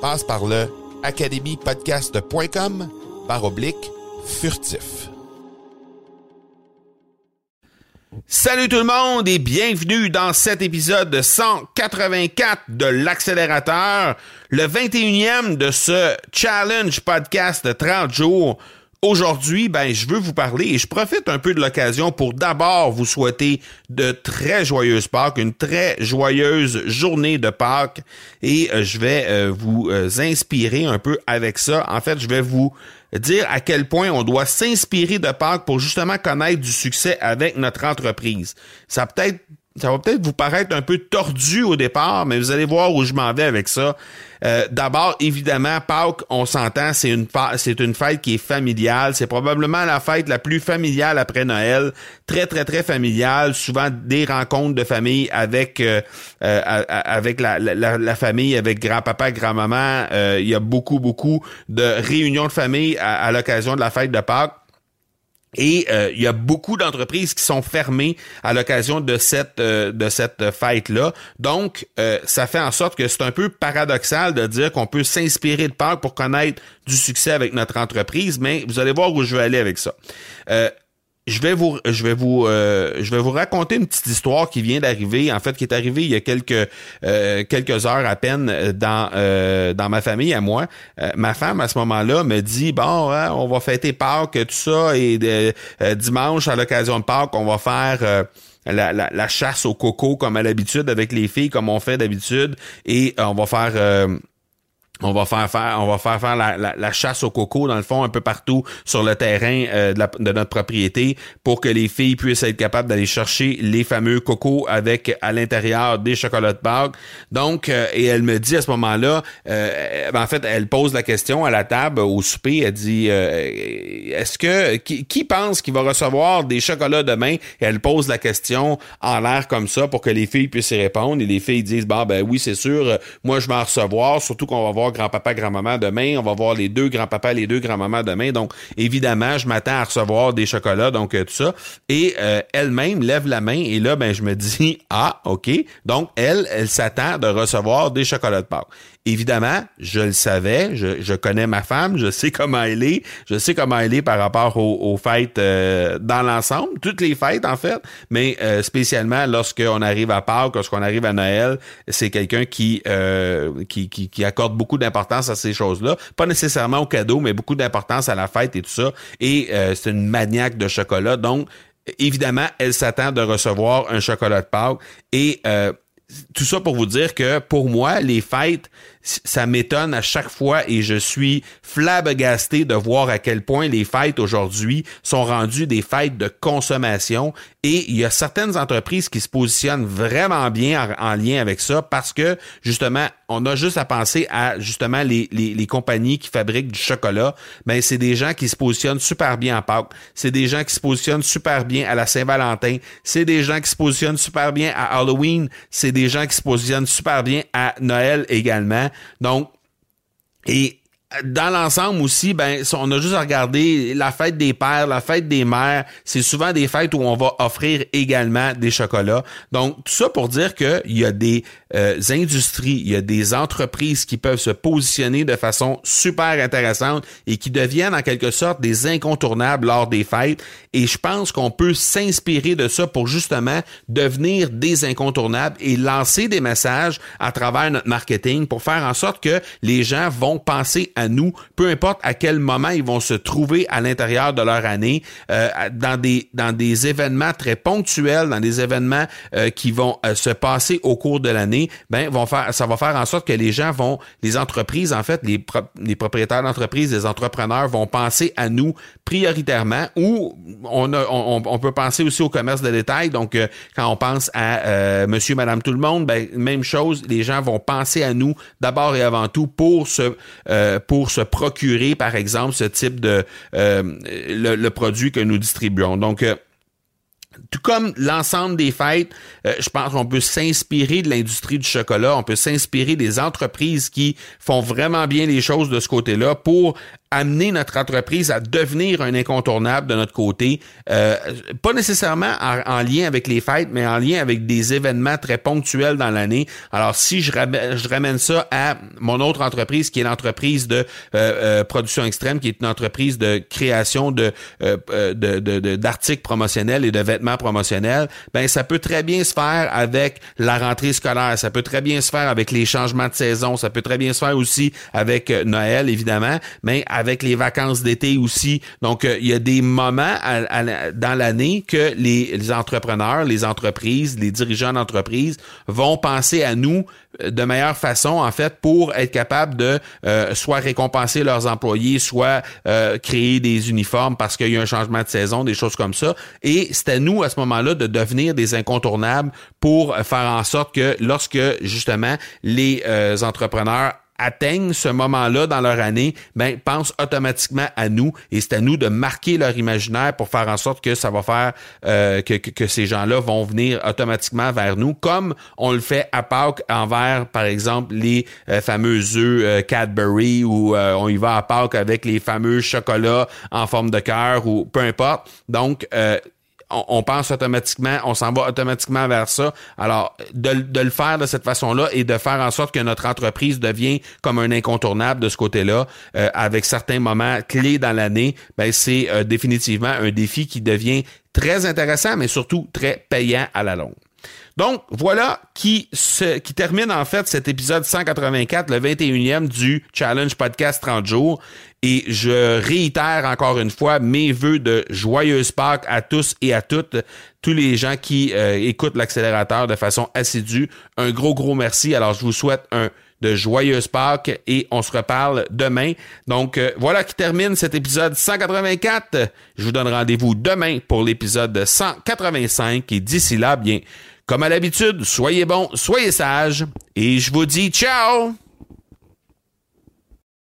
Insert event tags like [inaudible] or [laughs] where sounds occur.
Passe par le academypodcast.com par oblique furtif. Salut tout le monde et bienvenue dans cet épisode 184 de l'accélérateur, le 21e de ce challenge podcast de 30 jours Aujourd'hui, ben, je veux vous parler et je profite un peu de l'occasion pour d'abord vous souhaiter de très joyeuses Pâques, une très joyeuse journée de Pâques et euh, je vais euh, vous euh, inspirer un peu avec ça. En fait, je vais vous dire à quel point on doit s'inspirer de Pâques pour justement connaître du succès avec notre entreprise. Ça peut-être ça va peut-être vous paraître un peu tordu au départ, mais vous allez voir où je m'en vais avec ça. Euh, d'abord, évidemment, Pâques, on s'entend, c'est une c'est une fête qui est familiale. C'est probablement la fête la plus familiale après Noël. Très, très, très familiale. Souvent des rencontres de famille avec euh, euh, avec la, la, famille, avec grand-papa, grand-maman. Il y a beaucoup, beaucoup de réunions de famille à, à l'occasion de la fête de Pâques. Et euh, il y a beaucoup d'entreprises qui sont fermées à l'occasion de cette euh, de cette fête là. Donc euh, ça fait en sorte que c'est un peu paradoxal de dire qu'on peut s'inspirer de Pâques pour connaître du succès avec notre entreprise, mais vous allez voir où je vais aller avec ça je vais vous je vais vous euh, je vais vous raconter une petite histoire qui vient d'arriver en fait qui est arrivée il y a quelques euh, quelques heures à peine dans euh, dans ma famille à moi. Ma femme à ce moment-là me dit bon hein, on va fêter Pâques tout ça et dimanche à l'occasion de Pâques on va faire la, la, la, chasse au coco comme à l'habitude avec les filles comme on fait d'habitude et on va faire on va faire faire, on va faire faire la, la, chasse au coco dans le fond un peu partout sur le terrain euh, de, de, notre propriété pour que les filles puissent être capables d'aller chercher les fameux cocos avec à l'intérieur des chocolats de Pâques. Donc, euh, et elle me dit à ce moment-là, euh, en fait, elle pose la question à la table au souper. Elle dit, est-ce que qui, qui pense qu'il va recevoir des chocolats demain? Elle pose la question en l'air comme ça pour que les filles puissent y répondre. Et les filles disent, bah ben oui, c'est sûr, moi je vais en recevoir, surtout qu'on va voir grand-papa, grand-maman demain. On va voir les deux grands-papas, les deux grand-mamans demain. Donc, évidemment, je m'attends à recevoir des chocolats, donc euh, tout ça. Et euh, elle-même lève la main et là, ben, je me dis, [laughs] ah, OK. Donc, elle, elle s'attend de recevoir des chocolats de Pâques. Évidemment, je le savais, je, je, connais ma femme, je sais comment elle est, je sais comment elle est par rapport aux, fêtes euh, dans l'ensemble, toutes les fêtes en fait, mais euh, spécialement lorsqu'on arrive à Pâques, lorsqu'on arrive à Noël, c'est quelqu'un qui, euh, qui, qui, qui, accorde beaucoup d'importance à ces choses-là, pas nécessairement au cadeau, mais beaucoup d'importance à la fête et tout ça, et c'est une maniaque de chocolat, donc évidemment, elle s'attend de recevoir un chocolat de Pâques. Et tout ça pour vous dire que pour moi, les fêtes, ça m'étonne à chaque fois et je suis flabbergasté de voir à quel point les fêtes aujourd'hui sont rendues des fêtes de consommation et il y a certaines entreprises qui se positionnent vraiment bien en, lien avec ça parce que justement, on a juste à penser à justement les, les, les compagnies qui fabriquent du chocolat. Ben, c'est des gens qui se positionnent super bien en Pâques. C'est des gens qui se positionnent super bien à la Saint-Valentin. C'est des gens qui se positionnent super bien à Halloween. C'est des gens qui se positionnent super bien à Noël également. Donc, et dans l'ensemble aussi, ben, on a juste à regarder la fête des pères, la fête des mères. C'est souvent des fêtes où on va offrir également des chocolats. Donc, tout ça pour dire qu'il y a des euh, industries, il y a des entreprises qui peuvent se positionner de façon super intéressante et qui deviennent en quelque sorte des incontournables lors des fêtes. Et je pense qu'on peut s'inspirer de ça pour justement devenir des incontournables et lancer des messages à travers notre marketing pour faire en sorte que les gens vont penser nous, peu importe à quel moment ils vont se trouver à l'intérieur de leur année, euh, dans des dans des événements très ponctuels, dans des événements euh, qui vont euh, se passer au cours de l'année, ben vont faire ça va faire en sorte que les gens vont, les entreprises en fait, les, les propriétaires d'entreprises, les entrepreneurs vont penser à nous prioritairement ou on, a, on, peut penser aussi au commerce de détail. Donc quand on pense à Monsieur, Madame, tout le monde, ben même chose, les gens vont penser à nous d'abord et avant tout pour se pour se procurer, par exemple, ce type de euh, le, produit que nous distribuons. Donc, euh, tout comme l'ensemble des fêtes, euh, je pense qu'on peut s'inspirer de l'industrie du chocolat, on peut s'inspirer des entreprises qui font vraiment bien les choses de ce côté-là pour amener notre entreprise à devenir un incontournable de notre côté, euh, pas nécessairement en, lien avec les fêtes, mais en lien avec des événements très ponctuels dans l'année. Alors si je ramène, je ramène ça à mon autre entreprise, qui est l'entreprise de euh, euh, production extrême, qui est une entreprise de création de d'articles promotionnels et de vêtements promotionnels, ben ça peut très bien se faire avec la rentrée scolaire, ça peut très bien se faire avec les changements de saison, ça peut très bien se faire aussi avec Noël évidemment, mais avec les vacances d'été aussi. Donc, euh, il y a des moments dans l'année que les, entrepreneurs, les entreprises, les dirigeants d'entreprise vont penser à nous euh, de meilleure façon, en fait, pour être capable de euh, soit récompenser leurs employés, soit créer des uniformes parce qu'il y a un changement de saison, des choses comme ça. Et c'est à nous, à ce moment-là, de devenir des incontournables pour faire en sorte que lorsque, justement, les entrepreneurs atteignent ce moment-là dans leur année, ben pensent automatiquement à nous et c'est à nous de marquer leur imaginaire pour faire en sorte que ça va faire euh, que, que, ces gens-là vont venir automatiquement vers nous, comme on le fait à Pâques envers, par exemple, les euh, fameux œufs euh, Cadbury ou on y va à Pâques avec les fameux chocolats en forme de cœur ou peu importe. Donc on, pense automatiquement, on s'en va automatiquement vers ça. Alors, de, le faire de cette façon-là et de faire en sorte que notre entreprise devient comme un incontournable de ce côté-là, euh, avec certains moments clés dans l'année, ben c'est euh, définitivement un défi qui devient très intéressant, mais surtout très payant à la longue. Donc, voilà qui, se, qui termine en fait cet épisode 184, le 21e du Challenge Podcast 30 jours. Et je réitère encore une fois mes voeux de joyeuse Pâques à tous et à toutes, tous les gens qui euh, écoutent l'accélérateur de façon assidue. Un gros, gros merci. Alors, je vous souhaite un de joyeuse Pâques et on se reparle demain. Donc euh, voilà qui termine cet épisode 184. Je vous donne rendez-vous demain pour l'épisode 185 et d'ici là, bien, comme à l'habitude, soyez bons, soyez sages et je vous dis ciao